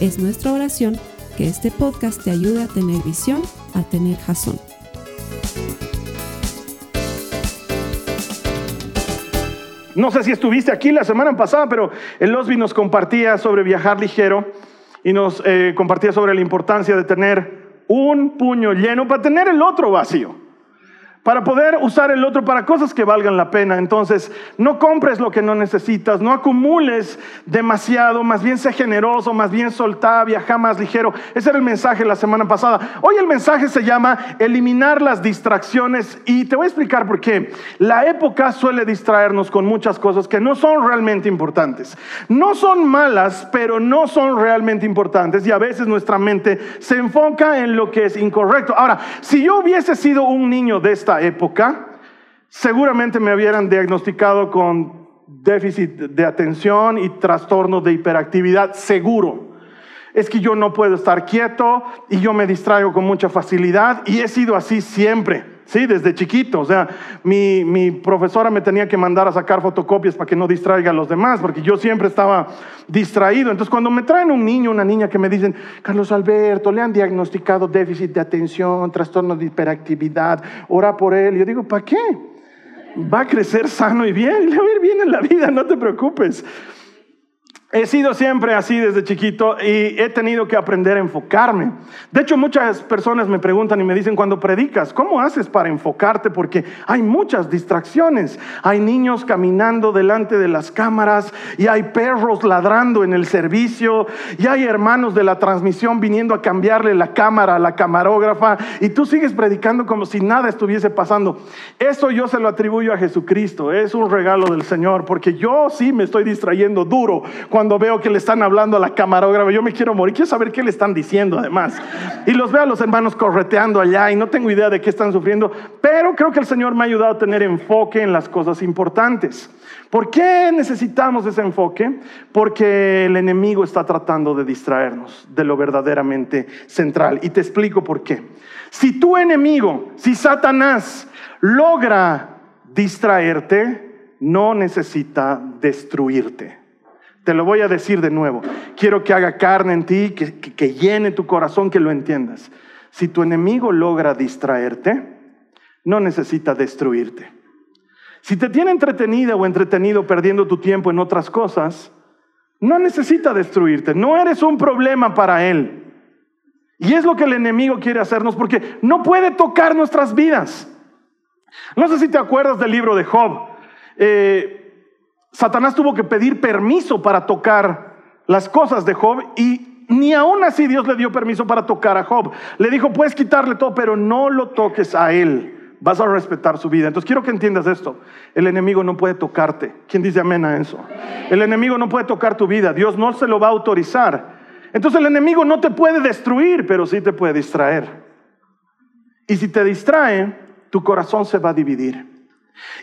Es nuestra oración que este podcast te ayude a tener visión, a tener jazón. No sé si estuviste aquí la semana pasada, pero el Osby nos compartía sobre viajar ligero y nos eh, compartía sobre la importancia de tener un puño lleno para tener el otro vacío para poder usar el otro para cosas que valgan la pena. Entonces, no compres lo que no necesitas, no acumules demasiado, más bien sé generoso, más bien soltá, viaja más ligero. Ese era el mensaje la semana pasada. Hoy el mensaje se llama eliminar las distracciones y te voy a explicar por qué. La época suele distraernos con muchas cosas que no son realmente importantes. No son malas, pero no son realmente importantes y a veces nuestra mente se enfoca en lo que es incorrecto. Ahora, si yo hubiese sido un niño de esta época, seguramente me hubieran diagnosticado con déficit de atención y trastorno de hiperactividad, seguro. Es que yo no puedo estar quieto y yo me distraigo con mucha facilidad y he sido así siempre. Sí, desde chiquito. O sea, mi, mi, profesora me tenía que mandar a sacar fotocopias para que no distraiga a los demás, porque yo siempre estaba distraído. Entonces, cuando me traen un niño, una niña que me dicen, Carlos Alberto, le han diagnosticado déficit de atención, trastorno de hiperactividad, ora por él. Yo digo, ¿para qué? Va a crecer sano y bien, le va a ir bien en la vida, no te preocupes. He sido siempre así desde chiquito y he tenido que aprender a enfocarme. De hecho, muchas personas me preguntan y me dicen cuando predicas, ¿cómo haces para enfocarte? Porque hay muchas distracciones. Hay niños caminando delante de las cámaras y hay perros ladrando en el servicio y hay hermanos de la transmisión viniendo a cambiarle la cámara a la camarógrafa y tú sigues predicando como si nada estuviese pasando. Eso yo se lo atribuyo a Jesucristo. Es un regalo del Señor porque yo sí me estoy distrayendo duro cuando veo que le están hablando a la camarógrafa, yo me quiero morir, quiero saber qué le están diciendo además. Y los veo a los hermanos correteando allá y no tengo idea de qué están sufriendo, pero creo que el Señor me ha ayudado a tener enfoque en las cosas importantes. ¿Por qué necesitamos ese enfoque? Porque el enemigo está tratando de distraernos de lo verdaderamente central. Y te explico por qué. Si tu enemigo, si Satanás logra distraerte, no necesita destruirte. Te lo voy a decir de nuevo. Quiero que haga carne en ti, que, llene tu corazón, que lo entiendas. Si tu enemigo logra distraerte, no necesita destruirte. Si te tiene entretenida o entretenido perdiendo tu tiempo en otras cosas, no necesita destruirte. No eres un problema para él. Y es lo que el enemigo quiere hacernos porque no puede tocar nuestras vidas. No sé si te acuerdas del libro de Job. Eh, Satanás tuvo que pedir permiso para tocar las cosas de Job y ni aún así Dios le dio permiso para tocar a Job. Le dijo, puedes quitarle todo, pero no lo toques a él. Vas a respetar su vida. Entonces quiero que entiendas esto. El enemigo no puede tocarte. ¿Quién dice amén a eso? El enemigo no puede tocar tu vida. Dios no se lo va a autorizar. Entonces el enemigo no te puede destruir, pero sí te puede distraer. Y si te distrae, tu corazón se va a dividir.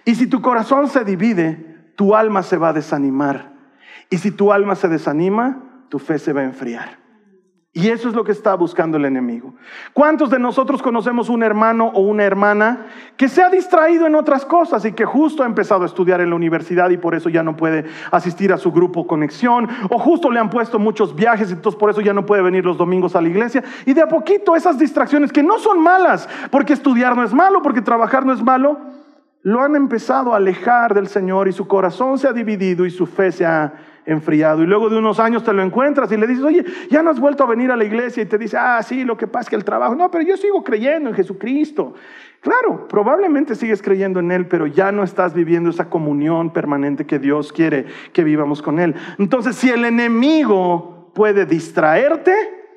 Y si tu corazón se divide, tu alma se va a desanimar. Y si tu alma se desanima, tu fe se va a enfriar. Y eso es lo que está buscando el enemigo. ¿Cuántos de nosotros conocemos un hermano o una hermana que se ha distraído en otras cosas y que justo ha empezado a estudiar en la universidad y por eso ya no puede asistir a su grupo conexión? O justo le han puesto muchos viajes y entonces por eso ya no puede venir los domingos a la iglesia. Y de a poquito esas distracciones que no son malas, porque estudiar no es malo, porque trabajar no es malo, lo han empezado a alejar del Señor y su corazón se ha dividido y su fe se ha enfriado. Y luego de unos años te lo encuentras y le dices, oye, ya no has vuelto a venir a la iglesia y te dice, ah, sí, lo que pasa es que el trabajo, no, pero yo sigo creyendo en Jesucristo. Claro, probablemente sigues creyendo en Él, pero ya no estás viviendo esa comunión permanente que Dios quiere que vivamos con Él. Entonces, si el enemigo puede distraerte,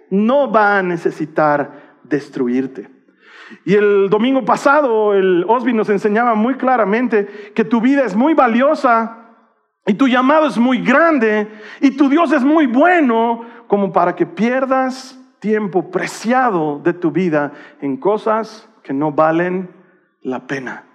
no va a necesitar destruirte. Y el domingo pasado el Osby nos enseñaba muy claramente que tu vida es muy valiosa y tu llamado es muy grande y tu Dios es muy bueno como para que pierdas tiempo preciado de tu vida en cosas que no valen la pena.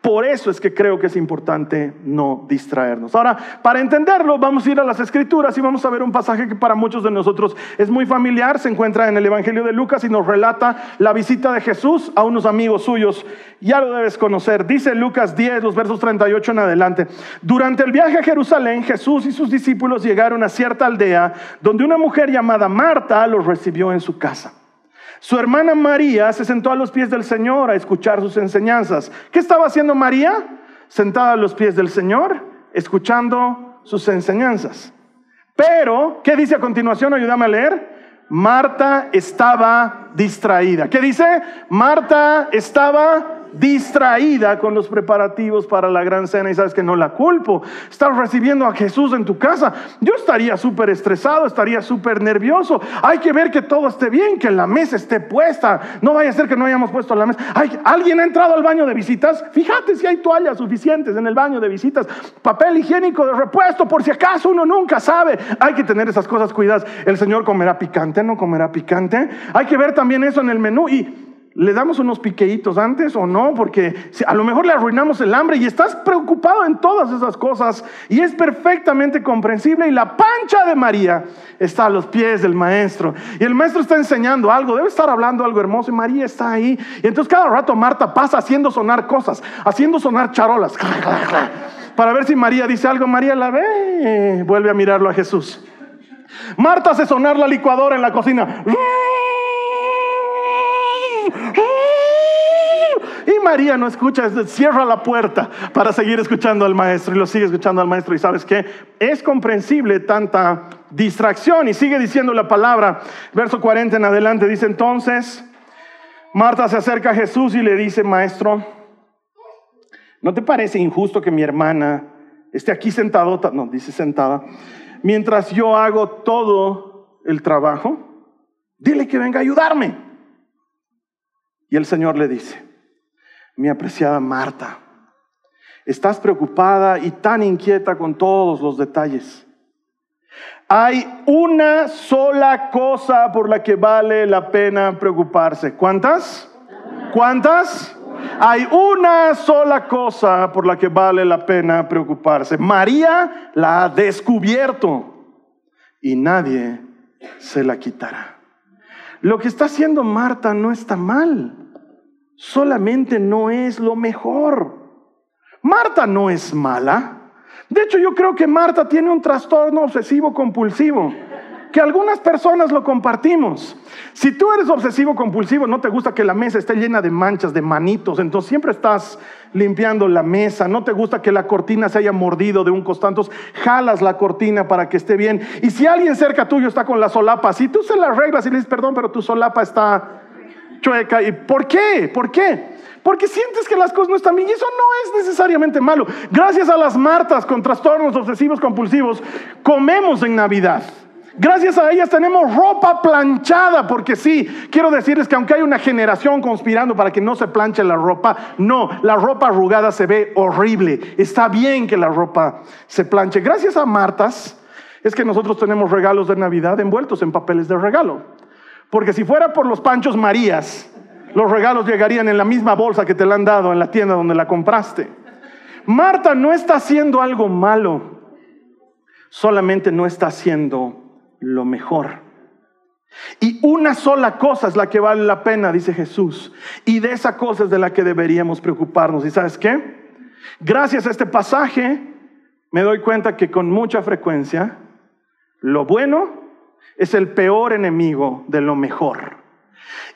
Por eso es que creo que es importante no distraernos. Ahora, para entenderlo, vamos a ir a las escrituras y vamos a ver un pasaje que para muchos de nosotros es muy familiar. Se encuentra en el Evangelio de Lucas y nos relata la visita de Jesús a unos amigos suyos. Ya lo debes conocer. Dice Lucas 10, los versos 38 en adelante. Durante el viaje a Jerusalén, Jesús y sus discípulos llegaron a cierta aldea donde una mujer llamada Marta los recibió en su casa. Su hermana María se sentó a los pies del Señor a escuchar sus enseñanzas. ¿Qué estaba haciendo María? Sentada a los pies del Señor, escuchando sus enseñanzas. Pero, ¿qué dice a continuación? Ayúdame a leer. Marta estaba distraída. ¿Qué dice? Marta estaba distraída con los preparativos para la gran cena y sabes que no la culpo. Estás recibiendo a Jesús en tu casa. Yo estaría súper estresado, estaría súper nervioso. Hay que ver que todo esté bien, que la mesa esté puesta. No vaya a ser que no hayamos puesto la mesa. ¿Alguien ha entrado al baño de visitas? Fíjate si hay toallas suficientes en el baño de visitas. Papel higiénico de repuesto por si acaso uno nunca sabe. Hay que tener esas cosas cuidadas. El Señor comerá picante, no comerá picante. Hay que ver también eso en el menú y ¿Le damos unos piqueitos antes o no? Porque a lo mejor le arruinamos el hambre y estás preocupado en todas esas cosas y es perfectamente comprensible y la pancha de María está a los pies del maestro y el maestro está enseñando algo, debe estar hablando algo hermoso y María está ahí y entonces cada rato Marta pasa haciendo sonar cosas, haciendo sonar charolas para ver si María dice algo, María la ve, vuelve a mirarlo a Jesús. Marta hace sonar la licuadora en la cocina. Y María no escucha, cierra la puerta para seguir escuchando al maestro y lo sigue escuchando al maestro. Y sabes que es comprensible tanta distracción. Y sigue diciendo la palabra, verso 40 en adelante, dice entonces, Marta se acerca a Jesús y le dice, maestro, ¿no te parece injusto que mi hermana esté aquí sentada, no, dice sentada, mientras yo hago todo el trabajo? Dile que venga a ayudarme. Y el Señor le dice, mi apreciada Marta, estás preocupada y tan inquieta con todos los detalles. Hay una sola cosa por la que vale la pena preocuparse. ¿Cuántas? ¿Cuántas? Hay una sola cosa por la que vale la pena preocuparse. María la ha descubierto y nadie se la quitará. Lo que está haciendo Marta no está mal, solamente no es lo mejor. Marta no es mala. De hecho, yo creo que Marta tiene un trastorno obsesivo compulsivo que algunas personas lo compartimos. Si tú eres obsesivo compulsivo, no te gusta que la mesa esté llena de manchas, de manitos, entonces siempre estás limpiando la mesa, no te gusta que la cortina se haya mordido de un costado, jalas la cortina para que esté bien. Y si alguien cerca tuyo está con la solapa, si tú se la arreglas y le dices, perdón, pero tu solapa está chueca, ¿y por qué? ¿Por qué? Porque sientes que las cosas no están bien y eso no es necesariamente malo. Gracias a las Martas con trastornos obsesivos compulsivos, comemos en Navidad. Gracias a ellas tenemos ropa planchada, porque sí, quiero decirles que aunque hay una generación conspirando para que no se planche la ropa, no, la ropa arrugada se ve horrible. Está bien que la ropa se planche. Gracias a Martas es que nosotros tenemos regalos de Navidad envueltos en papeles de regalo. Porque si fuera por los panchos Marías, los regalos llegarían en la misma bolsa que te la han dado en la tienda donde la compraste. Marta no está haciendo algo malo, solamente no está haciendo lo mejor. Y una sola cosa es la que vale la pena, dice Jesús. Y de esa cosa es de la que deberíamos preocuparnos. ¿Y sabes qué? Gracias a este pasaje me doy cuenta que con mucha frecuencia lo bueno es el peor enemigo de lo mejor.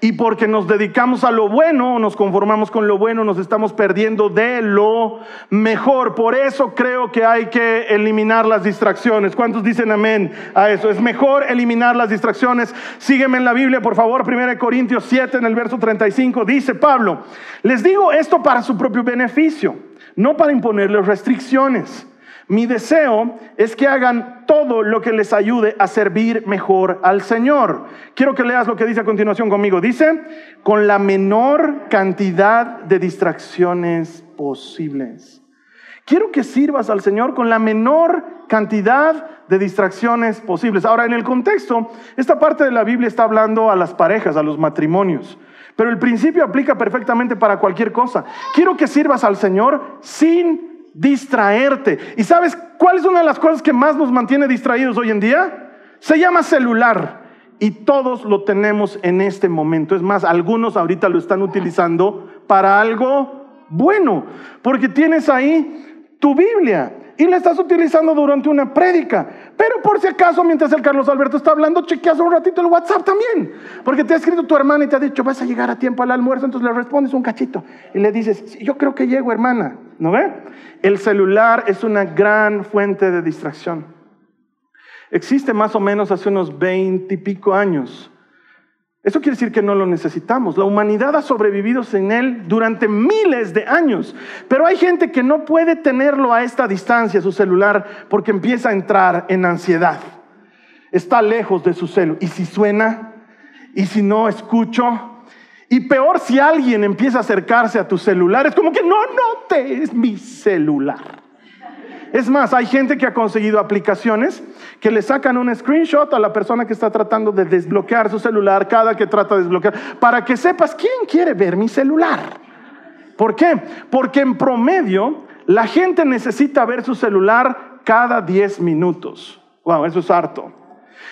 Y porque nos dedicamos a lo bueno, nos conformamos con lo bueno, nos estamos perdiendo de lo mejor. Por eso creo que hay que eliminar las distracciones. ¿Cuántos dicen amén a eso? Es mejor eliminar las distracciones. Sígueme en la Biblia, por favor. 1 Corintios 7, en el verso 35, dice Pablo, les digo esto para su propio beneficio, no para imponerles restricciones. Mi deseo es que hagan todo lo que les ayude a servir mejor al Señor. Quiero que leas lo que dice a continuación conmigo. Dice, con la menor cantidad de distracciones posibles. Quiero que sirvas al Señor con la menor cantidad de distracciones posibles. Ahora, en el contexto, esta parte de la Biblia está hablando a las parejas, a los matrimonios. Pero el principio aplica perfectamente para cualquier cosa. Quiero que sirvas al Señor sin distraerte. ¿Y sabes cuál es una de las cosas que más nos mantiene distraídos hoy en día? Se llama celular. Y todos lo tenemos en este momento. Es más, algunos ahorita lo están utilizando para algo bueno. Porque tienes ahí tu Biblia y la estás utilizando durante una prédica. Pero por si acaso, mientras el Carlos Alberto está hablando, chequeas un ratito el WhatsApp también. Porque te ha escrito tu hermana y te ha dicho, vas a llegar a tiempo al almuerzo, entonces le respondes un cachito. Y le dices, yo creo que llego, hermana. ¿No ve? El celular es una gran fuente de distracción. Existe más o menos hace unos veinte y pico años eso quiere decir que no lo necesitamos. La humanidad ha sobrevivido sin él durante miles de años. Pero hay gente que no puede tenerlo a esta distancia, su celular, porque empieza a entrar en ansiedad. Está lejos de su celo. ¿Y si suena? ¿Y si no escucho? Y peor si alguien empieza a acercarse a tu celular, es como que no notes mi celular. Es más, hay gente que ha conseguido aplicaciones que le sacan un screenshot a la persona que está tratando de desbloquear su celular cada que trata de desbloquear, para que sepas quién quiere ver mi celular. ¿Por qué? Porque en promedio la gente necesita ver su celular cada 10 minutos. Wow, eso es harto.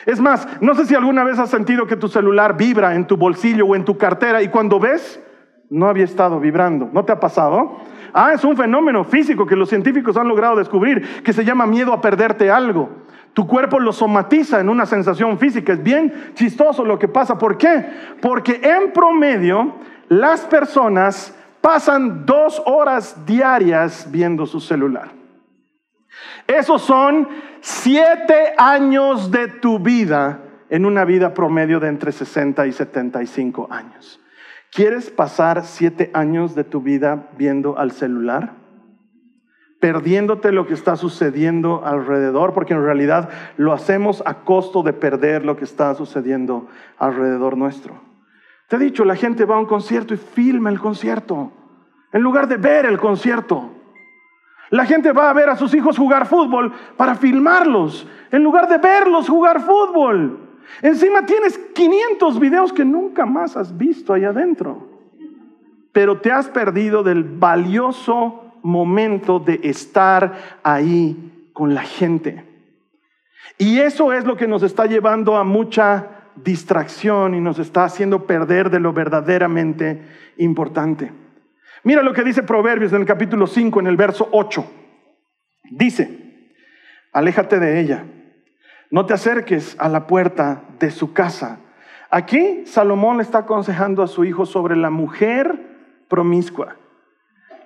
Es más, no sé si alguna vez has sentido que tu celular vibra en tu bolsillo o en tu cartera y cuando ves, no había estado vibrando. ¿No te ha pasado? Ah, es un fenómeno físico que los científicos han logrado descubrir, que se llama miedo a perderte algo. Tu cuerpo lo somatiza en una sensación física. Es bien chistoso lo que pasa. ¿Por qué? Porque en promedio las personas pasan dos horas diarias viendo su celular. Esos son siete años de tu vida en una vida promedio de entre 60 y 75 años. ¿Quieres pasar siete años de tu vida viendo al celular? Perdiéndote lo que está sucediendo alrededor, porque en realidad lo hacemos a costo de perder lo que está sucediendo alrededor nuestro. Te he dicho, la gente va a un concierto y filma el concierto, en lugar de ver el concierto. La gente va a ver a sus hijos jugar fútbol para filmarlos, en lugar de verlos jugar fútbol. Encima tienes 500 videos que nunca más has visto ahí adentro. Pero te has perdido del valioso momento de estar ahí con la gente. Y eso es lo que nos está llevando a mucha distracción y nos está haciendo perder de lo verdaderamente importante. Mira lo que dice Proverbios en el capítulo 5, en el verso 8. Dice, aléjate de ella no te acerques a la puerta de su casa. Aquí Salomón está aconsejando a su hijo sobre la mujer promiscua.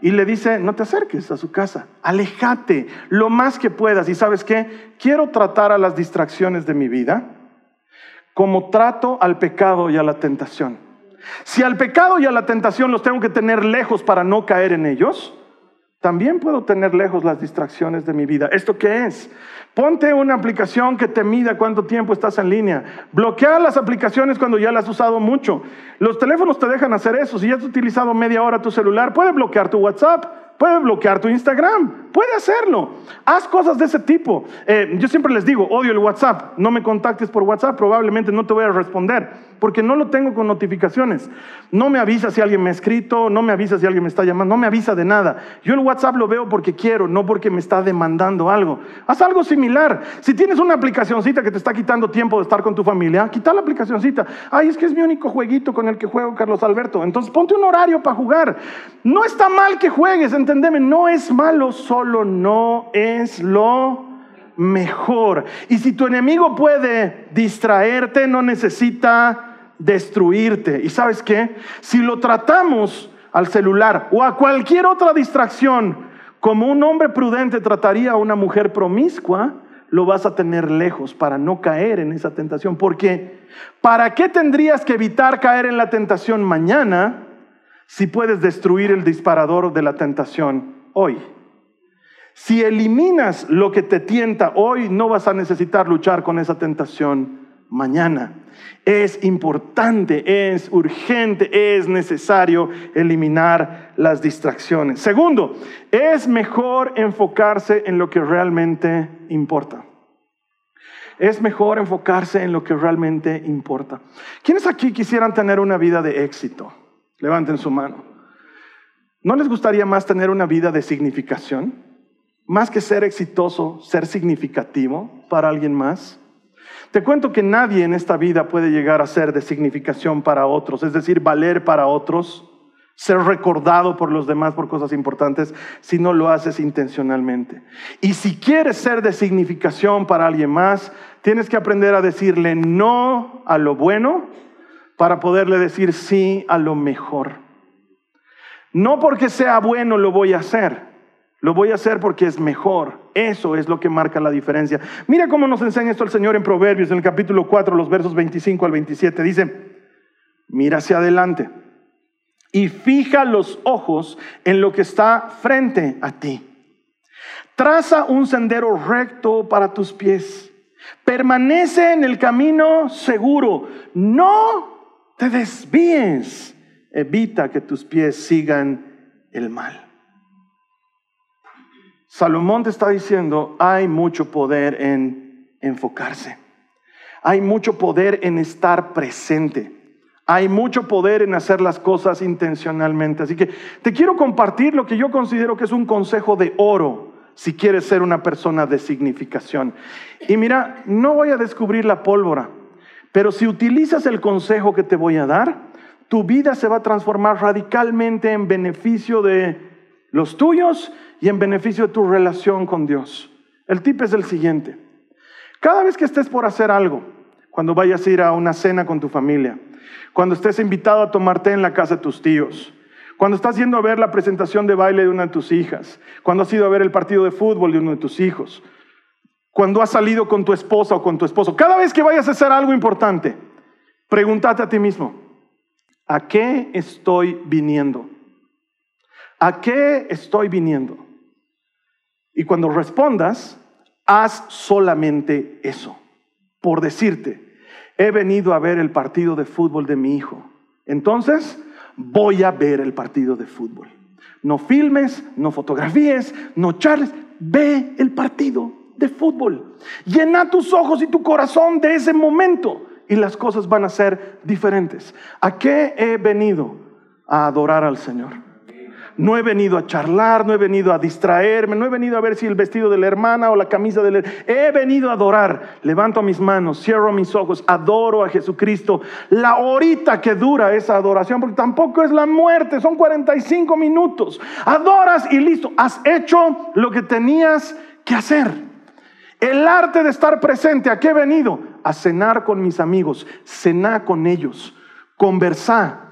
Y le dice, no te acerques a su casa, alejate lo más que puedas. Y sabes qué, quiero tratar a las distracciones de mi vida como trato al pecado y a la tentación. Si al pecado y a la tentación los tengo que tener lejos para no caer en ellos, también puedo tener lejos las distracciones de mi vida. ¿Esto qué es? Ponte una aplicación que te mida cuánto tiempo estás en línea. Bloquea las aplicaciones cuando ya las has usado mucho. Los teléfonos te dejan hacer eso. Si ya has utilizado media hora tu celular, puede bloquear tu WhatsApp, puede bloquear tu Instagram, puede hacerlo. Haz cosas de ese tipo. Eh, yo siempre les digo, odio el WhatsApp. No me contactes por WhatsApp, probablemente no te voy a responder porque no lo tengo con notificaciones. No me avisa si alguien me ha escrito, no me avisa si alguien me está llamando, no me avisa de nada. Yo el WhatsApp lo veo porque quiero, no porque me está demandando algo. Haz algo similar. Si tienes una aplicacioncita que te está quitando tiempo de estar con tu familia, quita la aplicacioncita. Ay, es que es mi único jueguito con el que juego Carlos Alberto. Entonces ponte un horario para jugar. No está mal que juegues, entendeme, no es malo, solo no es lo mejor. Y si tu enemigo puede distraerte, no necesita destruirte. ¿Y sabes qué? Si lo tratamos al celular o a cualquier otra distracción como un hombre prudente trataría a una mujer promiscua, lo vas a tener lejos para no caer en esa tentación. Porque, ¿para qué tendrías que evitar caer en la tentación mañana si puedes destruir el disparador de la tentación hoy? Si eliminas lo que te tienta hoy, no vas a necesitar luchar con esa tentación mañana. Es importante, es urgente, es necesario eliminar las distracciones. Segundo, es mejor enfocarse en lo que realmente importa. es mejor enfocarse en lo que realmente importa. ¿Quiénes aquí quisieran tener una vida de éxito? Levanten su mano. ¿No les gustaría más tener una vida de significación? Más que ser exitoso, ser significativo para alguien más. Te cuento que nadie en esta vida puede llegar a ser de significación para otros, es decir, valer para otros, ser recordado por los demás por cosas importantes, si no lo haces intencionalmente. Y si quieres ser de significación para alguien más, tienes que aprender a decirle no a lo bueno para poderle decir sí a lo mejor. No porque sea bueno lo voy a hacer, lo voy a hacer porque es mejor. Eso es lo que marca la diferencia. Mira cómo nos enseña esto el Señor en Proverbios, en el capítulo 4, los versos 25 al 27. Dice, mira hacia adelante y fija los ojos en lo que está frente a ti. Traza un sendero recto para tus pies. Permanece en el camino seguro. No te desvíes evita que tus pies sigan el mal. Salomón te está diciendo, hay mucho poder en enfocarse. Hay mucho poder en estar presente. Hay mucho poder en hacer las cosas intencionalmente. Así que te quiero compartir lo que yo considero que es un consejo de oro si quieres ser una persona de significación. Y mira, no voy a descubrir la pólvora, pero si utilizas el consejo que te voy a dar, tu vida se va a transformar radicalmente en beneficio de los tuyos y en beneficio de tu relación con Dios. El tip es el siguiente. Cada vez que estés por hacer algo, cuando vayas a ir a una cena con tu familia, cuando estés invitado a tomarte en la casa de tus tíos, cuando estás yendo a ver la presentación de baile de una de tus hijas, cuando has ido a ver el partido de fútbol de uno de tus hijos, cuando has salido con tu esposa o con tu esposo, cada vez que vayas a hacer algo importante, pregúntate a ti mismo, ¿A qué estoy viniendo? ¿A qué estoy viniendo? Y cuando respondas, haz solamente eso. Por decirte, he venido a ver el partido de fútbol de mi hijo. Entonces, voy a ver el partido de fútbol. No filmes, no fotografíes, no charles, ve el partido de fútbol. Llena tus ojos y tu corazón de ese momento y las cosas van a ser diferentes. ¿A qué he venido? A adorar al Señor. No he venido a charlar, no he venido a distraerme, no he venido a ver si el vestido de la hermana o la camisa de la... He venido a adorar. Levanto mis manos, cierro mis ojos, adoro a Jesucristo. La horita que dura esa adoración, porque tampoco es la muerte, son 45 minutos. Adoras y listo, has hecho lo que tenías que hacer. El arte de estar presente, ¿a qué he venido? A cenar con mis amigos, cenar con ellos, conversar,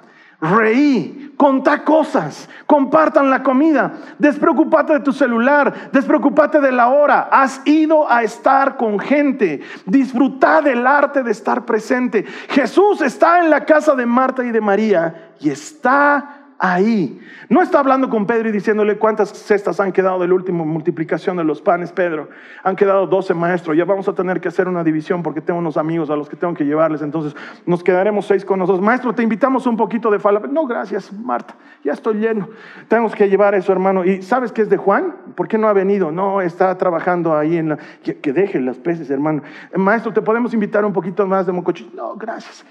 reí, contar cosas, compartan la comida, despreocúpate de tu celular, despreocúpate de la hora, has ido a estar con gente, disfruta del arte de estar presente. Jesús está en la casa de Marta y de María y está ahí. No está hablando con Pedro y diciéndole cuántas cestas han quedado del último multiplicación de los panes, Pedro. Han quedado 12 maestros. Ya vamos a tener que hacer una división porque tengo unos amigos a los que tengo que llevarles. Entonces nos quedaremos seis con nosotros. Maestro, te invitamos un poquito de falda. No, gracias, Marta. Ya estoy lleno. Tenemos que llevar eso, hermano. ¿Y sabes qué es de Juan? ¿Por qué no ha venido? No, está trabajando ahí en la... Que, deje las peces, hermano. Maestro, ¿te podemos invitar un poquito más de mocochito? No, gracias.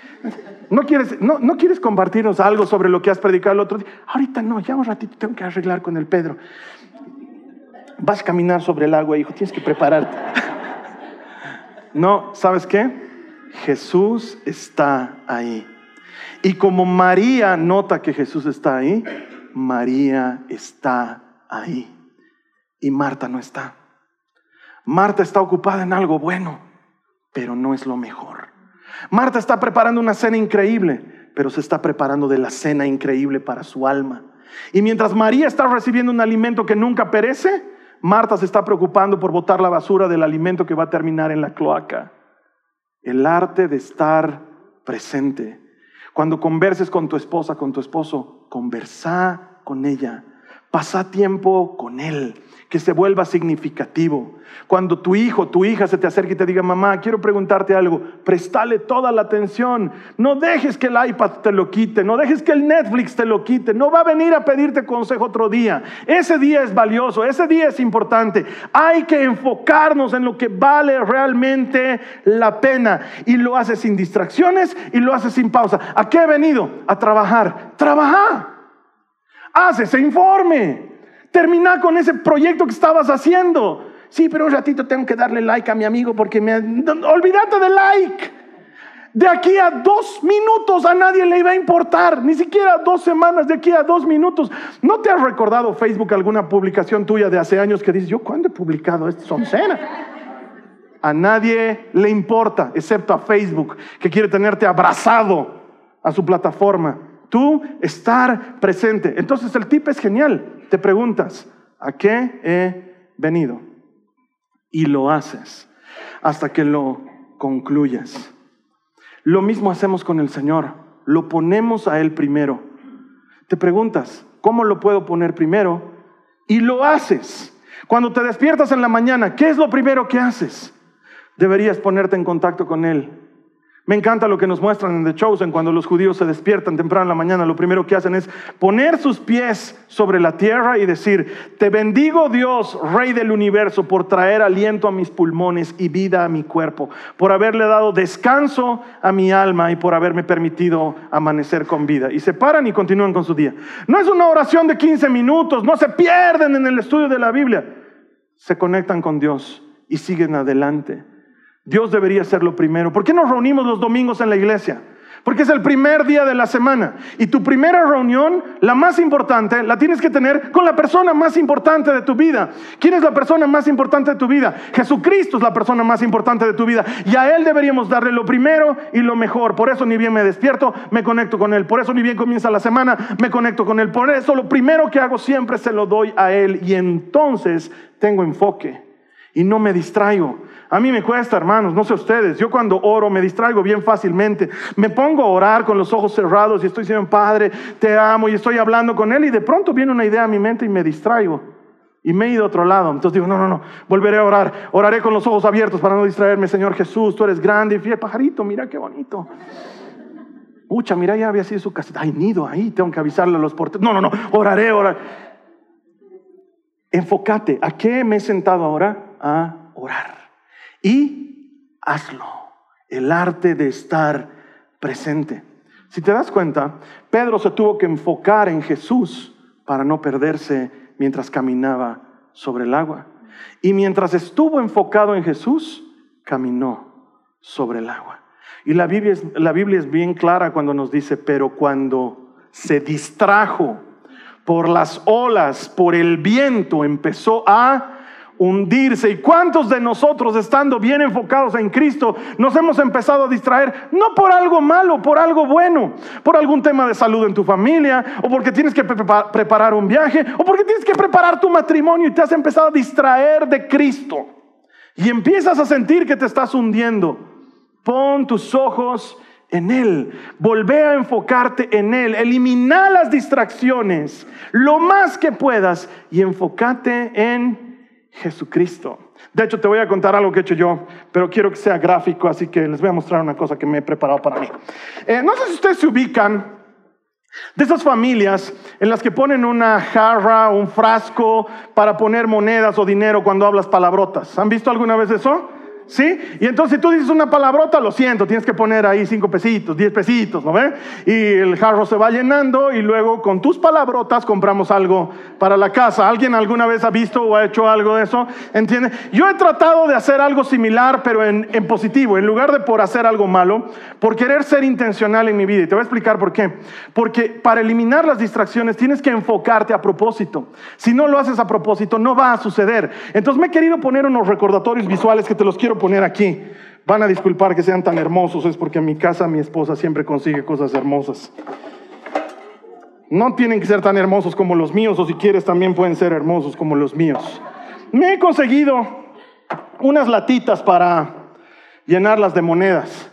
¿No quieres, no, ¿No quieres compartirnos algo sobre lo que has predicado el otro Ahorita no, ya un ratito tengo que arreglar con el Pedro. Vas a caminar sobre el agua, hijo, tienes que prepararte. No, ¿sabes qué? Jesús está ahí. Y como María nota que Jesús está ahí, María está ahí. Y Marta no está. Marta está ocupada en algo bueno, pero no es lo mejor. Marta está preparando una cena increíble, pero se está preparando de la cena increíble para su alma. Y mientras María está recibiendo un alimento que nunca perece, Marta se está preocupando por botar la basura del alimento que va a terminar en la cloaca. El arte de estar presente. Cuando converses con tu esposa, con tu esposo, conversa con ella. Pasa tiempo con él. Que se vuelva significativo. Cuando tu hijo, tu hija se te acerque y te diga, mamá, quiero preguntarte algo, prestale toda la atención. No dejes que el iPad te lo quite, no dejes que el Netflix te lo quite. No va a venir a pedirte consejo otro día. Ese día es valioso, ese día es importante. Hay que enfocarnos en lo que vale realmente la pena. Y lo hace sin distracciones y lo hace sin pausa. ¿A qué he venido? A trabajar. Trabaja. Haz ese informe. Termina con ese proyecto que estabas haciendo. Sí, pero un ratito tengo que darle like a mi amigo porque me... Olvídate del like. De aquí a dos minutos a nadie le iba a importar, ni siquiera dos semanas, de aquí a dos minutos. ¿No te has recordado Facebook alguna publicación tuya de hace años que dices, yo cuándo he publicado esto? Son cena. A nadie le importa, excepto a Facebook, que quiere tenerte abrazado a su plataforma. Tú estar presente. Entonces el tip es genial. Te preguntas, ¿a qué he venido? y lo haces hasta que lo concluyas. Lo mismo hacemos con el Señor, lo ponemos a Él primero. Te preguntas, ¿cómo lo puedo poner primero? Y lo haces. Cuando te despiertas en la mañana, ¿qué es lo primero que haces? Deberías ponerte en contacto con Él me encanta lo que nos muestran en The Chosen cuando los judíos se despiertan temprano en la mañana. Lo primero que hacen es poner sus pies sobre la tierra y decir, te bendigo Dios, Rey del universo, por traer aliento a mis pulmones y vida a mi cuerpo, por haberle dado descanso a mi alma y por haberme permitido amanecer con vida. Y se paran y continúan con su día. No es una oración de 15 minutos, no se pierden en el estudio de la Biblia. Se conectan con Dios y siguen adelante. Dios debería ser lo primero. ¿Por qué nos reunimos los domingos en la iglesia? Porque es el primer día de la semana. Y tu primera reunión, la más importante, la tienes que tener con la persona más importante de tu vida. ¿Quién es la persona más importante de tu vida? Jesucristo es la persona más importante de tu vida. Y a Él deberíamos darle lo primero y lo mejor. Por eso ni bien me despierto, me conecto con Él. Por eso ni bien comienza la semana, me conecto con Él. Por eso lo primero que hago siempre se lo doy a Él. Y entonces tengo enfoque y no me distraigo. A mí me cuesta, hermanos, no sé ustedes. Yo cuando oro me distraigo bien fácilmente. Me pongo a orar con los ojos cerrados y estoy diciendo, Padre, te amo y estoy hablando con Él y de pronto viene una idea a mi mente y me distraigo. Y me he ido a otro lado. Entonces digo, no, no, no, volveré a orar. Oraré con los ojos abiertos para no distraerme. Señor Jesús, tú eres grande y fiel. Pajarito, mira qué bonito. Ucha, mira, ya había sido su casita. Hay nido ahí, tengo que avisarle a los porteros. No, no, no, oraré, oraré. Enfócate. ¿A qué me he sentado ahora? A orar y hazlo. El arte de estar presente. Si te das cuenta, Pedro se tuvo que enfocar en Jesús para no perderse mientras caminaba sobre el agua. Y mientras estuvo enfocado en Jesús, caminó sobre el agua. Y la Biblia es, la Biblia es bien clara cuando nos dice, pero cuando se distrajo por las olas, por el viento, empezó a hundirse. ¿Y cuántos de nosotros, estando bien enfocados en Cristo, nos hemos empezado a distraer, no por algo malo, por algo bueno, por algún tema de salud en tu familia, o porque tienes que preparar un viaje, o porque tienes que preparar tu matrimonio y te has empezado a distraer de Cristo? Y empiezas a sentir que te estás hundiendo. Pon tus ojos en Él. Volvé a enfocarte en Él. Elimina las distracciones lo más que puedas y enfócate en Jesucristo. De hecho, te voy a contar algo que he hecho yo, pero quiero que sea gráfico, así que les voy a mostrar una cosa que me he preparado para mí. Eh, no sé si ustedes se ubican de esas familias en las que ponen una jarra, un frasco para poner monedas o dinero cuando hablas palabrotas. ¿Han visto alguna vez eso? ¿Sí? Y entonces si tú dices una palabrota, lo siento, tienes que poner ahí cinco pesitos, diez pesitos, ¿no ve? Y el jarro se va llenando y luego con tus palabrotas compramos algo para la casa. ¿Alguien alguna vez ha visto o ha hecho algo de eso? ¿Entiende? Yo he tratado de hacer algo similar, pero en, en positivo, en lugar de por hacer algo malo, por querer ser intencional en mi vida. Y te voy a explicar por qué. Porque para eliminar las distracciones tienes que enfocarte a propósito. Si no lo haces a propósito, no va a suceder. Entonces me he querido poner unos recordatorios visuales que te los quiero poner aquí. Van a disculpar que sean tan hermosos, es porque en mi casa mi esposa siempre consigue cosas hermosas. No tienen que ser tan hermosos como los míos, o si quieres también pueden ser hermosos como los míos. Me he conseguido unas latitas para llenarlas de monedas.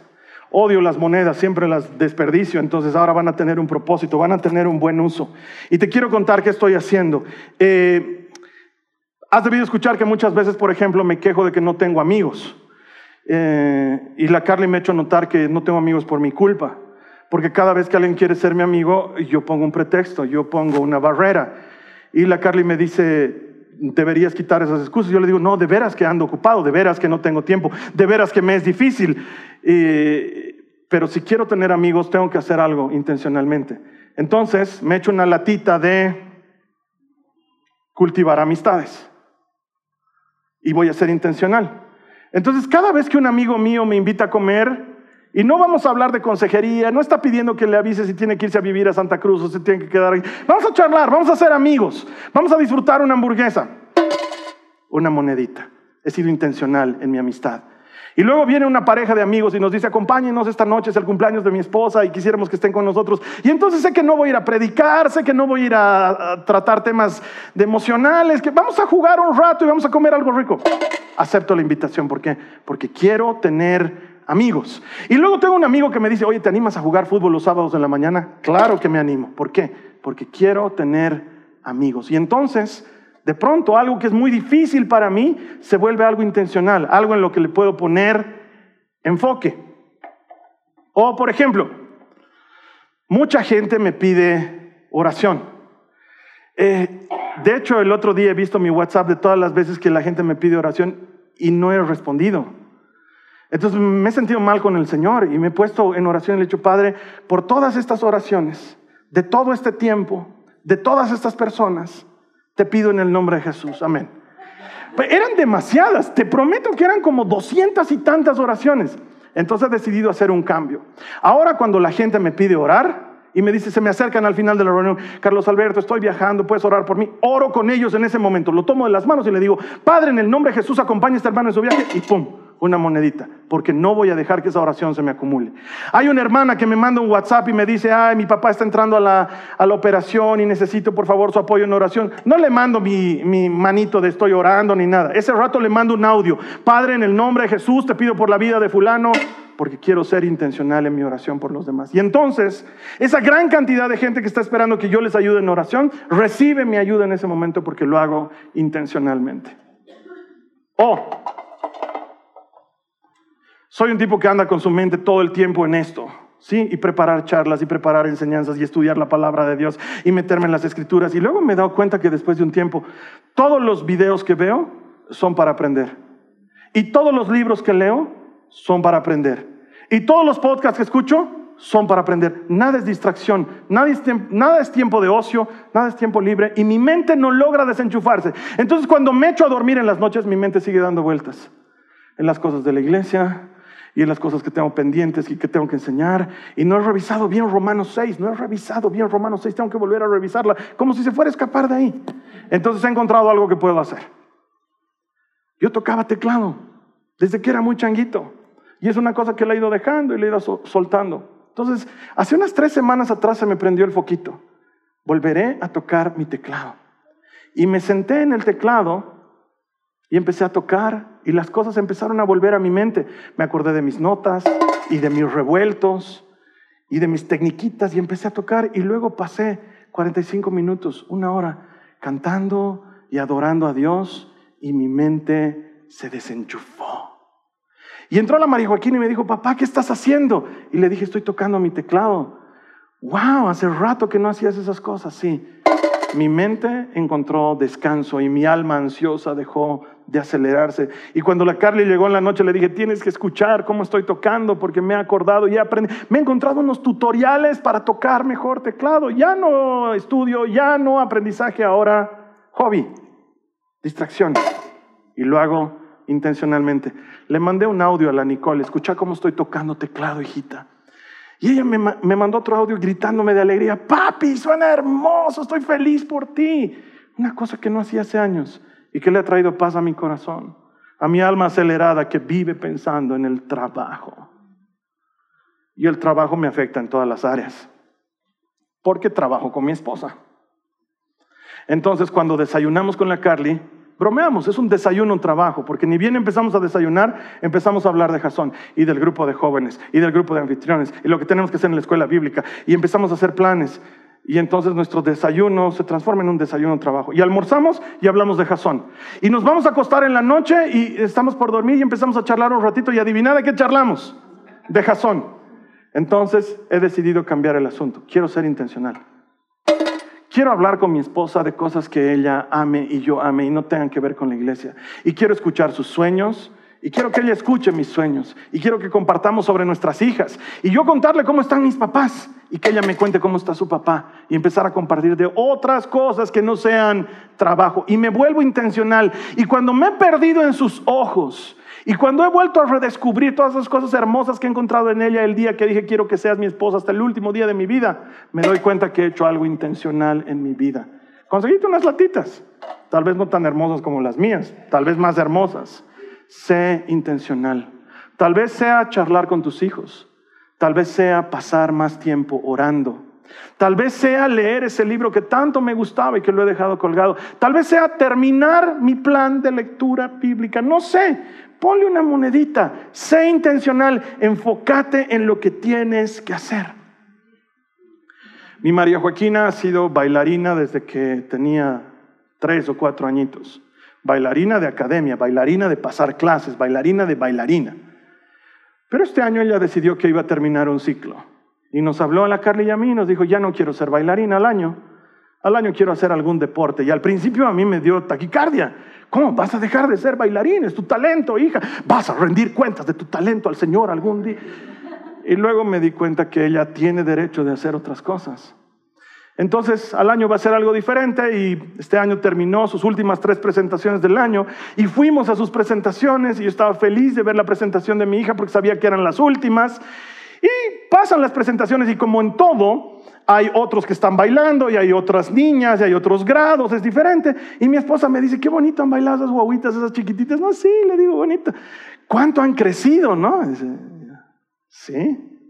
Odio las monedas, siempre las desperdicio, entonces ahora van a tener un propósito, van a tener un buen uso. Y te quiero contar qué estoy haciendo. Eh, Has debido escuchar que muchas veces, por ejemplo, me quejo de que no tengo amigos. Eh, y la Carly me ha hecho notar que no tengo amigos por mi culpa. Porque cada vez que alguien quiere ser mi amigo, yo pongo un pretexto, yo pongo una barrera. Y la Carly me dice, deberías quitar esas excusas. Yo le digo, no, de veras que ando ocupado, de veras que no tengo tiempo, de veras que me es difícil. pero si quiero tener amigos, tengo que hacer algo intencionalmente. Entonces me echo una latita de cultivar amistades y voy a ser intencional. Entonces, cada vez que un amigo mío me invita a comer, y no vamos a hablar de consejería, no está pidiendo que le avise si tiene que irse a vivir a Santa Cruz o si tiene que quedar ahí. Vamos a charlar, vamos a ser amigos, vamos a disfrutar una hamburguesa, una monedita. He sido intencional en mi amistad. Y luego viene una pareja de amigos y nos dice, acompáñenos esta noche, es el cumpleaños de mi esposa y quisiéramos que estén con nosotros. Y entonces sé que no voy a ir a predicar, sé que no voy a ir a, tratar temas de emocionales, que vamos a jugar un rato y vamos a comer algo rico. Acepto la invitación, ¿por qué? Porque quiero tener amigos. Y luego tengo un amigo que me dice, oye, ¿te animas a jugar fútbol los sábados en la mañana? Claro que me animo. ¿Por qué? Porque quiero tener amigos. Y entonces de pronto algo que es muy difícil para mí se vuelve algo intencional, algo en lo que le puedo poner enfoque. O, por ejemplo, mucha gente me pide oración. Eh, de hecho, el otro día he visto mi WhatsApp de todas las veces que la gente me pide oración y no he respondido. Entonces me he sentido mal con el Señor y me he puesto en oración y le he dicho, Padre, por todas estas oraciones, de todo este tiempo, de todas estas personas, te pido en el nombre de Jesús. Amén. Eran demasiadas, te prometo que eran como doscientas y tantas oraciones. Entonces he decidido hacer un cambio. Ahora cuando la gente me pide orar y me dice, se me acercan al final de la reunión, Carlos Alberto, estoy viajando, puedes orar por mí. Oro con ellos en ese momento, lo tomo de las manos y le digo, Padre, en el nombre de Jesús, acompaña a este hermano en su viaje y pum, una monedita, porque no voy a dejar que esa oración se me acumule. Hay una hermana que me manda un WhatsApp y me dice, ay, mi papá está entrando a la, a la operación y necesito por favor su apoyo en oración. No le mando mi, mi manito de estoy orando ni nada. Ese rato le mando un audio. Padre, en el nombre de Jesús te pido por la vida de fulano, porque quiero ser intencional en mi oración por los demás. Y entonces, esa gran cantidad de gente que está esperando que yo les ayude en oración, recibe mi ayuda en ese momento porque lo hago intencionalmente. Oh, soy un tipo que anda con su mente todo el tiempo en esto. ¿sí? Y preparar charlas y preparar enseñanzas y estudiar la palabra de Dios y meterme en las escrituras. Y luego me he dado cuenta que después de un tiempo, todos los videos que veo son para aprender. Y todos los libros que leo son para aprender. Y todos los podcasts que escucho son para aprender. Nada es distracción, nada es, nada es tiempo de ocio, nada es tiempo libre. Y mi mente no logra desenchufarse. Entonces cuando me echo a dormir en las noches, mi mente sigue dando vueltas. En las cosas de la iglesia, y en las cosas que tengo pendientes y que tengo que enseñar. Y no he revisado bien Romanos 6, no he revisado bien Romanos 6, tengo que volver a revisarla, como si se fuera a escapar de ahí. Entonces he encontrado algo que puedo hacer. Yo tocaba teclado desde que era muy changuito. Y es una cosa que le he ido dejando y le he ido soltando. Entonces, hace unas tres semanas atrás se me prendió el foquito. Volveré a tocar mi teclado. Y me senté en el teclado y empecé a tocar y las cosas empezaron a volver a mi mente. Me acordé de mis notas y de mis revueltos y de mis tecniquitas y empecé a tocar y luego pasé 45 minutos, una hora, cantando y adorando a Dios y mi mente se desenchufó. Y entró la María Joaquín y me dijo, papá, ¿qué estás haciendo? Y le dije, estoy tocando mi teclado. Wow, hace rato que no hacías esas cosas, sí. Mi mente encontró descanso y mi alma ansiosa dejó de acelerarse. Y cuando la Carly llegó en la noche le dije, tienes que escuchar cómo estoy tocando porque me he acordado y he aprendido. Me he encontrado unos tutoriales para tocar mejor teclado. Ya no estudio, ya no aprendizaje, ahora hobby, distracción. Y lo hago intencionalmente. Le mandé un audio a la Nicole, escucha cómo estoy tocando teclado, hijita. Y ella me, me mandó otro audio gritándome de alegría, papi, suena hermoso, estoy feliz por ti. Una cosa que no hacía hace años y que le ha traído paz a mi corazón, a mi alma acelerada que vive pensando en el trabajo. Y el trabajo me afecta en todas las áreas, porque trabajo con mi esposa. Entonces, cuando desayunamos con la Carly, Bromeamos, es un desayuno, un trabajo, porque ni bien empezamos a desayunar, empezamos a hablar de Jasón y del grupo de jóvenes y del grupo de anfitriones y lo que tenemos que hacer en la escuela bíblica y empezamos a hacer planes. Y entonces nuestro desayuno se transforma en un desayuno de trabajo. Y almorzamos y hablamos de Jasón. Y nos vamos a acostar en la noche y estamos por dormir y empezamos a charlar un ratito y adivina de qué charlamos. De Jasón. Entonces he decidido cambiar el asunto. Quiero ser intencional. Quiero hablar con mi esposa de cosas que ella ame y yo ame y no tengan que ver con la iglesia. Y quiero escuchar sus sueños, y quiero que ella escuche mis sueños. Y quiero que compartamos sobre nuestras hijas. Y yo contarle cómo están mis papás. Y que ella me cuente cómo está su papá. Y empezar a compartir de otras cosas que no sean trabajo. Y me vuelvo intencional. Y cuando me he perdido en sus ojos. Y cuando he vuelto a redescubrir todas esas cosas hermosas que he encontrado en ella el día que dije quiero que seas mi esposa hasta el último día de mi vida, me doy cuenta que he hecho algo intencional en mi vida. Conseguiste unas latitas, tal vez no tan hermosas como las mías, tal vez más hermosas sé intencional. Tal vez sea charlar con tus hijos. Tal vez sea pasar más tiempo orando. Tal vez sea leer ese libro que tanto me gustaba y que lo he dejado colgado. Tal vez sea terminar mi plan de lectura bíblica. No sé. Ponle una monedita. Sé intencional. Enfócate en lo que tienes que hacer. Mi María Joaquina ha sido bailarina desde que tenía tres o cuatro añitos bailarina de academia, bailarina de pasar clases, bailarina de bailarina. Pero este año ella decidió que iba a terminar un ciclo. Y nos habló a la Carly y a mí y nos dijo, ya no quiero ser bailarina al año. Al año quiero hacer algún deporte. Y al principio a mí me dio taquicardia. ¿Cómo vas a dejar de ser bailarina? Es tu talento, hija. Vas a rendir cuentas de tu talento al Señor algún día. Y luego me di cuenta que ella tiene derecho de hacer otras cosas. Entonces, al año va a ser algo diferente y este año terminó sus últimas tres presentaciones del año y fuimos a sus presentaciones y yo estaba feliz de ver la presentación de mi hija porque sabía que eran las últimas. Y pasan las presentaciones y como en todo, hay otros que están bailando y hay otras niñas y hay otros grados, es diferente. Y mi esposa me dice, qué bonito han bailado esas guaguitas, esas chiquititas. No, sí, le digo, bonito. ¿Cuánto han crecido, no? sí,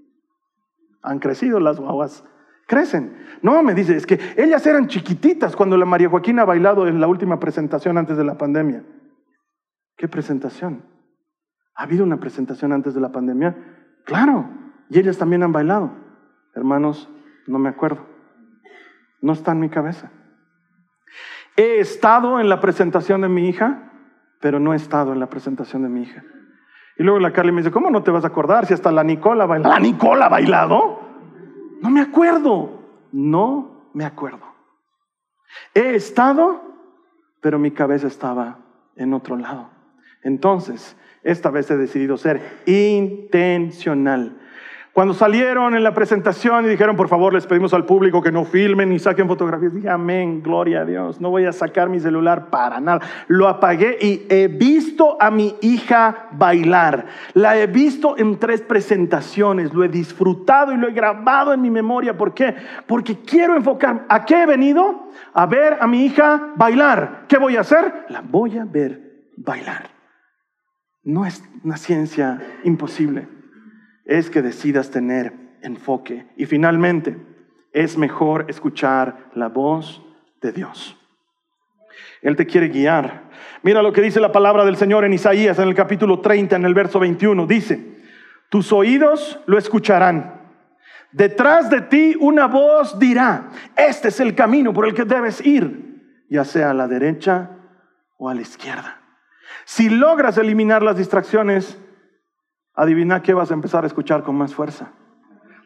han crecido las guaguas crecen. No, me dice, es que ellas eran chiquititas cuando la María Joaquina ha bailado en la última presentación antes de la pandemia. ¿Qué presentación? ¿Ha habido una presentación antes de la pandemia? Claro, y ellas también han bailado. Hermanos, no me acuerdo. No está en mi cabeza. He estado en la presentación de mi hija, pero no he estado en la presentación de mi hija. Y luego la Carly me dice, ¿cómo no te vas a acordar si hasta la Nicola ha bailado? ¿La Nicola ha bailado? No me acuerdo, no me acuerdo. He estado, pero mi cabeza estaba en otro lado. Entonces, esta vez he decidido ser intencional. Cuando salieron en la presentación y dijeron, por favor, les pedimos al público que no filmen ni saquen fotografías, dije, amén, gloria a Dios, no voy a sacar mi celular para nada. Lo apagué y he visto a mi hija bailar. La he visto en tres presentaciones, lo he disfrutado y lo he grabado en mi memoria. ¿Por qué? Porque quiero enfocar. ¿A qué he venido? A ver a mi hija bailar. ¿Qué voy a hacer? La voy a ver bailar. No es una ciencia imposible es que decidas tener enfoque. Y finalmente, es mejor escuchar la voz de Dios. Él te quiere guiar. Mira lo que dice la palabra del Señor en Isaías, en el capítulo 30, en el verso 21. Dice, tus oídos lo escucharán. Detrás de ti una voz dirá, este es el camino por el que debes ir, ya sea a la derecha o a la izquierda. Si logras eliminar las distracciones, adivina qué vas a empezar a escuchar con más fuerza.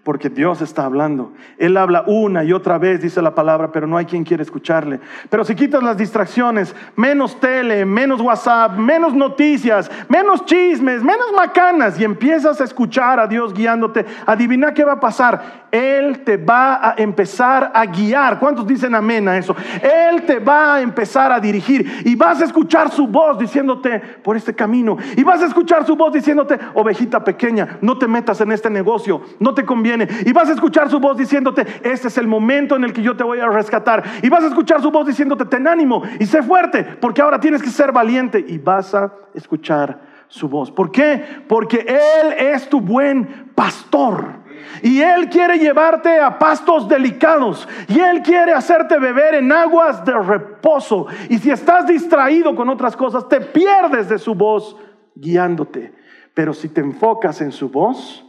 Porque Dios está hablando. Él habla una y otra vez, dice la palabra, pero no hay quien quiere escucharle. Pero si quitas las distracciones, menos tele, menos WhatsApp, menos noticias, menos chismes, menos macanas, y empiezas a escuchar a Dios guiándote, adivina qué va a pasar. Él te va a empezar a guiar. ¿Cuántos dicen amén a eso? Él te va a empezar a dirigir y vas a escuchar su voz diciéndote por este camino. Y vas a escuchar su voz diciéndote, ovejita pequeña, no te metas en este negocio, no te y vas a escuchar su voz diciéndote, este es el momento en el que yo te voy a rescatar. Y vas a escuchar su voz diciéndote, ten ánimo y sé fuerte, porque ahora tienes que ser valiente. Y vas a escuchar su voz. ¿Por qué? Porque Él es tu buen pastor. Y Él quiere llevarte a pastos delicados. Y Él quiere hacerte beber en aguas de reposo. Y si estás distraído con otras cosas, te pierdes de su voz guiándote. Pero si te enfocas en su voz,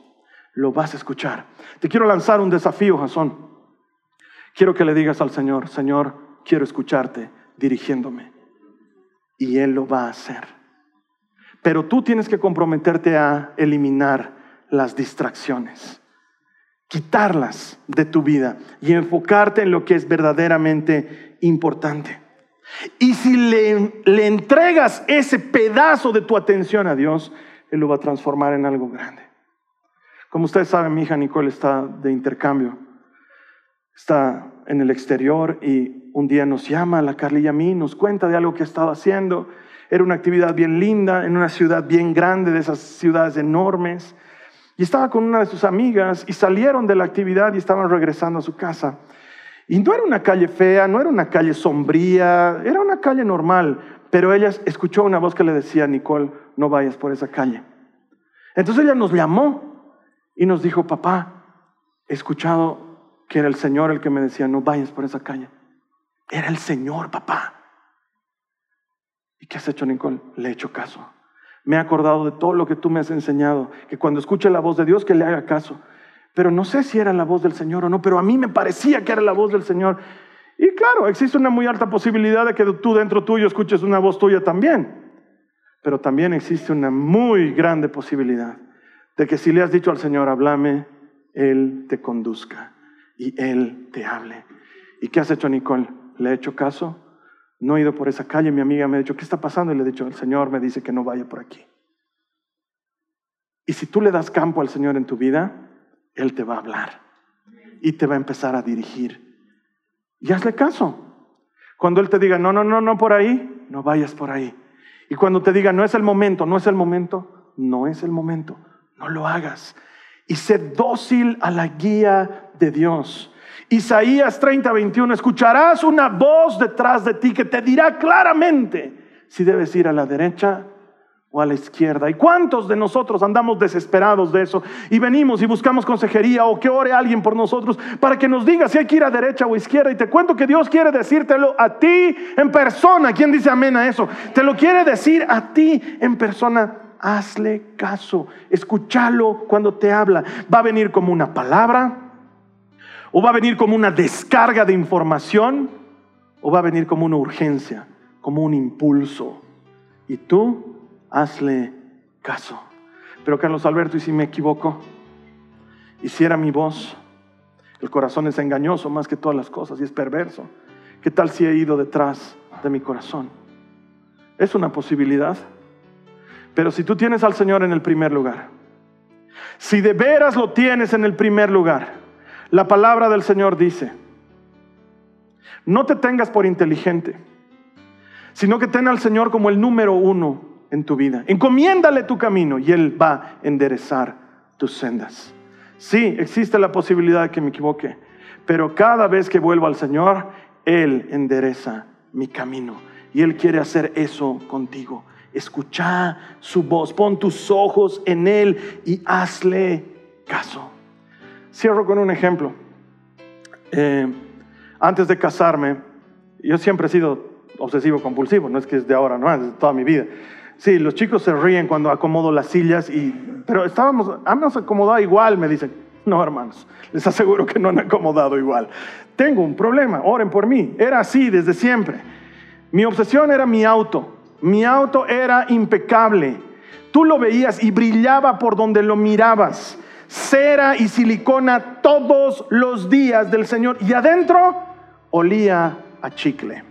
lo vas a escuchar. Te quiero lanzar un desafío, Jasón. Quiero que le digas al Señor, Señor, quiero escucharte dirigiéndome. Y Él lo va a hacer. Pero tú tienes que comprometerte a eliminar las distracciones, quitarlas de tu vida y enfocarte en lo que es verdaderamente importante. Y si le, le entregas ese pedazo de tu atención a Dios, Él lo va a transformar en algo grande. Como ustedes saben, mi hija Nicole está de intercambio. Está en el exterior y un día nos llama la Carly y a mí, nos cuenta de algo que estaba haciendo. Era una actividad bien linda en una ciudad bien grande, de esas ciudades enormes. Y estaba con una de sus amigas y salieron de la actividad y estaban regresando a su casa. Y no era una calle fea, no era una calle sombría, era una calle normal, pero ella escuchó una voz que le decía, Nicole, no vayas por esa calle. Entonces ella nos llamó y nos dijo, papá, he escuchado que era el Señor el que me decía, no vayas por esa calle. Era el Señor, papá. ¿Y qué has hecho, Nicole? Le he hecho caso. Me he acordado de todo lo que tú me has enseñado, que cuando escuche la voz de Dios, que le haga caso. Pero no sé si era la voz del Señor o no, pero a mí me parecía que era la voz del Señor. Y claro, existe una muy alta posibilidad de que tú dentro tuyo escuches una voz tuya también. Pero también existe una muy grande posibilidad de que si le has dicho al Señor, háblame, Él te conduzca y Él te hable. ¿Y qué has hecho, Nicole? ¿Le he hecho caso? No he ido por esa calle, mi amiga me ha dicho, ¿qué está pasando? Y le he dicho, el Señor me dice que no vaya por aquí. Y si tú le das campo al Señor en tu vida, Él te va a hablar y te va a empezar a dirigir. Y hazle caso. Cuando Él te diga, no, no, no, no por ahí, no vayas por ahí. Y cuando te diga, no es el momento, no es el momento, no es el momento, no lo hagas. Y sé dócil a la guía de Dios. Isaías 30, 21, escucharás una voz detrás de ti que te dirá claramente si debes ir a la derecha o a la izquierda. ¿Y cuántos de nosotros andamos desesperados de eso? Y venimos y buscamos consejería o que ore alguien por nosotros para que nos diga si hay que ir a derecha o izquierda. Y te cuento que Dios quiere decírtelo a ti en persona. ¿Quién dice amén a eso? Te lo quiere decir a ti en persona. Hazle caso, escúchalo cuando te habla. Va a venir como una palabra, o va a venir como una descarga de información, o va a venir como una urgencia, como un impulso. Y tú hazle caso. Pero Carlos Alberto, ¿y si me equivoco? ¿Y si mi voz? El corazón es engañoso más que todas las cosas y es perverso. ¿Qué tal si he ido detrás de mi corazón? Es una posibilidad. Pero si tú tienes al Señor en el primer lugar, si de veras lo tienes en el primer lugar, la palabra del Señor dice, no te tengas por inteligente, sino que ten al Señor como el número uno en tu vida. Encomiéndale tu camino y Él va a enderezar tus sendas. Sí, existe la posibilidad de que me equivoque, pero cada vez que vuelvo al Señor, Él endereza mi camino. Y Él quiere hacer eso contigo. Escucha su voz, pon tus ojos en Él y hazle caso. Cierro con un ejemplo. Eh, antes de casarme, yo siempre he sido obsesivo compulsivo, no es que es de ahora, no, es de toda mi vida. Sí, los chicos se ríen cuando acomodo las sillas, y, pero estábamos, hemos acomodado igual, me dicen. No, hermanos, les aseguro que no han acomodado igual. Tengo un problema, oren por mí. Era así desde siempre. Mi obsesión era mi auto. Mi auto era impecable. Tú lo veías y brillaba por donde lo mirabas cera y silicona todos los días del Señor y adentro olía a chicle.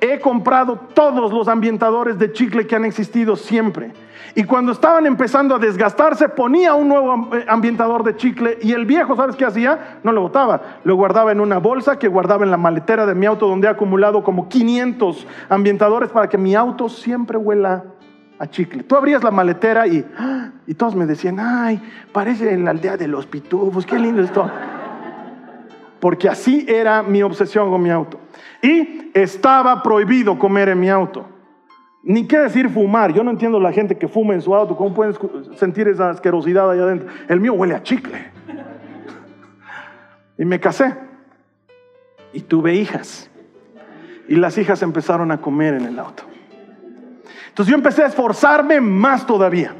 He comprado todos los ambientadores de chicle que han existido siempre. Y cuando estaban empezando a desgastarse, ponía un nuevo eh, ambientador de chicle y el viejo, ¿sabes qué hacía? No lo botaba, lo guardaba en una bolsa que guardaba en la maletera de mi auto donde he acumulado como 500 ambientadores para que mi auto siempre huela a chicle. Tú abrías la maletera y, y todos me decían, ay, parece en la aldea de los pitufos, qué lindo esto. Porque así era mi obsesión con mi auto. Y estaba prohibido comer en mi auto. Ni qué decir fumar. Yo no entiendo la gente que fuma en su auto. ¿Cómo pueden sentir esa asquerosidad allá adentro? El mío huele a chicle. Y me casé. Y tuve hijas. Y las hijas empezaron a comer en el auto. Entonces yo empecé a esforzarme más todavía.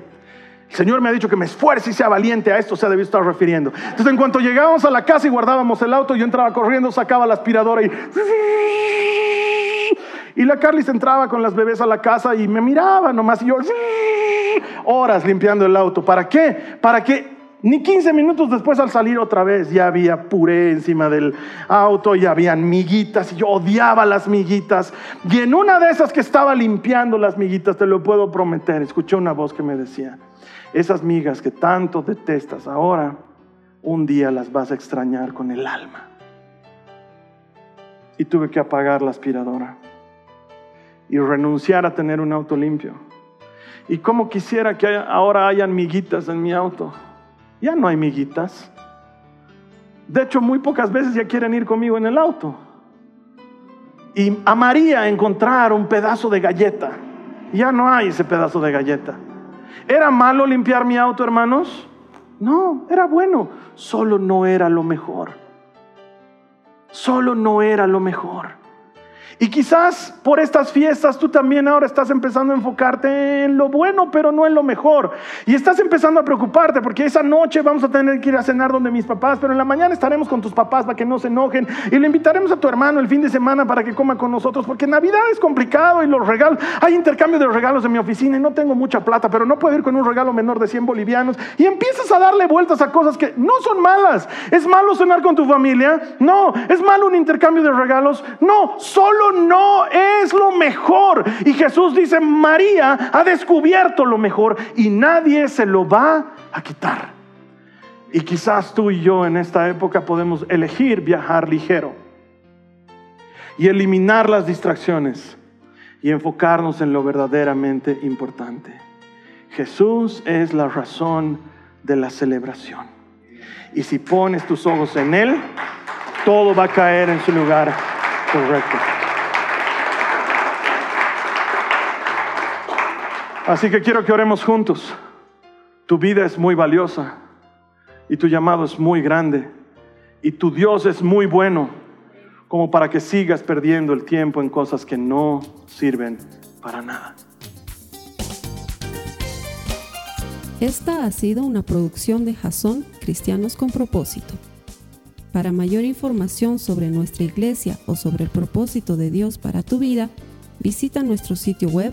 El Señor me ha dicho que me esfuerce y sea valiente, a esto se ha debido estar refiriendo. Entonces, en cuanto llegábamos a la casa y guardábamos el auto, yo entraba corriendo, sacaba la aspiradora y... Y la Carlis entraba con las bebés a la casa y me miraba nomás y yo horas limpiando el auto. ¿Para qué? Para que ni 15 minutos después al salir otra vez ya había puré encima del auto, ya habían miguitas y yo odiaba las miguitas. Y en una de esas que estaba limpiando las miguitas, te lo puedo prometer, escuché una voz que me decía, esas migas que tanto detestas ahora, un día las vas a extrañar con el alma. Y tuve que apagar la aspiradora y renunciar a tener un auto limpio. Y como quisiera que ahora hayan miguitas en mi auto. Ya no hay miguitas. De hecho, muy pocas veces ya quieren ir conmigo en el auto. Y amaría encontrar un pedazo de galleta. Ya no hay ese pedazo de galleta. ¿Era malo limpiar mi auto, hermanos? No, era bueno. Solo no era lo mejor. Solo no era lo mejor. Y quizás por estas fiestas tú también ahora estás empezando a enfocarte en lo bueno, pero no en lo mejor. Y estás empezando a preocuparte porque esa noche vamos a tener que ir a cenar donde mis papás, pero en la mañana estaremos con tus papás para que no se enojen. Y le invitaremos a tu hermano el fin de semana para que coma con nosotros, porque Navidad es complicado y los regalos, hay intercambio de regalos en mi oficina y no tengo mucha plata, pero no puedo ir con un regalo menor de 100 bolivianos. Y empiezas a darle vueltas a cosas que no son malas. ¿Es malo cenar con tu familia? No. ¿Es malo un intercambio de regalos? No. Solo no es lo mejor. Y Jesús dice, María ha descubierto lo mejor y nadie se lo va a quitar. Y quizás tú y yo en esta época podemos elegir viajar ligero y eliminar las distracciones y enfocarnos en lo verdaderamente importante. Jesús es la razón de la celebración. Y si pones tus ojos en Él, todo va a caer en su lugar correcto. Así que quiero que oremos juntos. Tu vida es muy valiosa y tu llamado es muy grande y tu Dios es muy bueno como para que sigas perdiendo el tiempo en cosas que no sirven para nada. Esta ha sido una producción de Jason Cristianos con propósito. Para mayor información sobre nuestra iglesia o sobre el propósito de Dios para tu vida, visita nuestro sitio web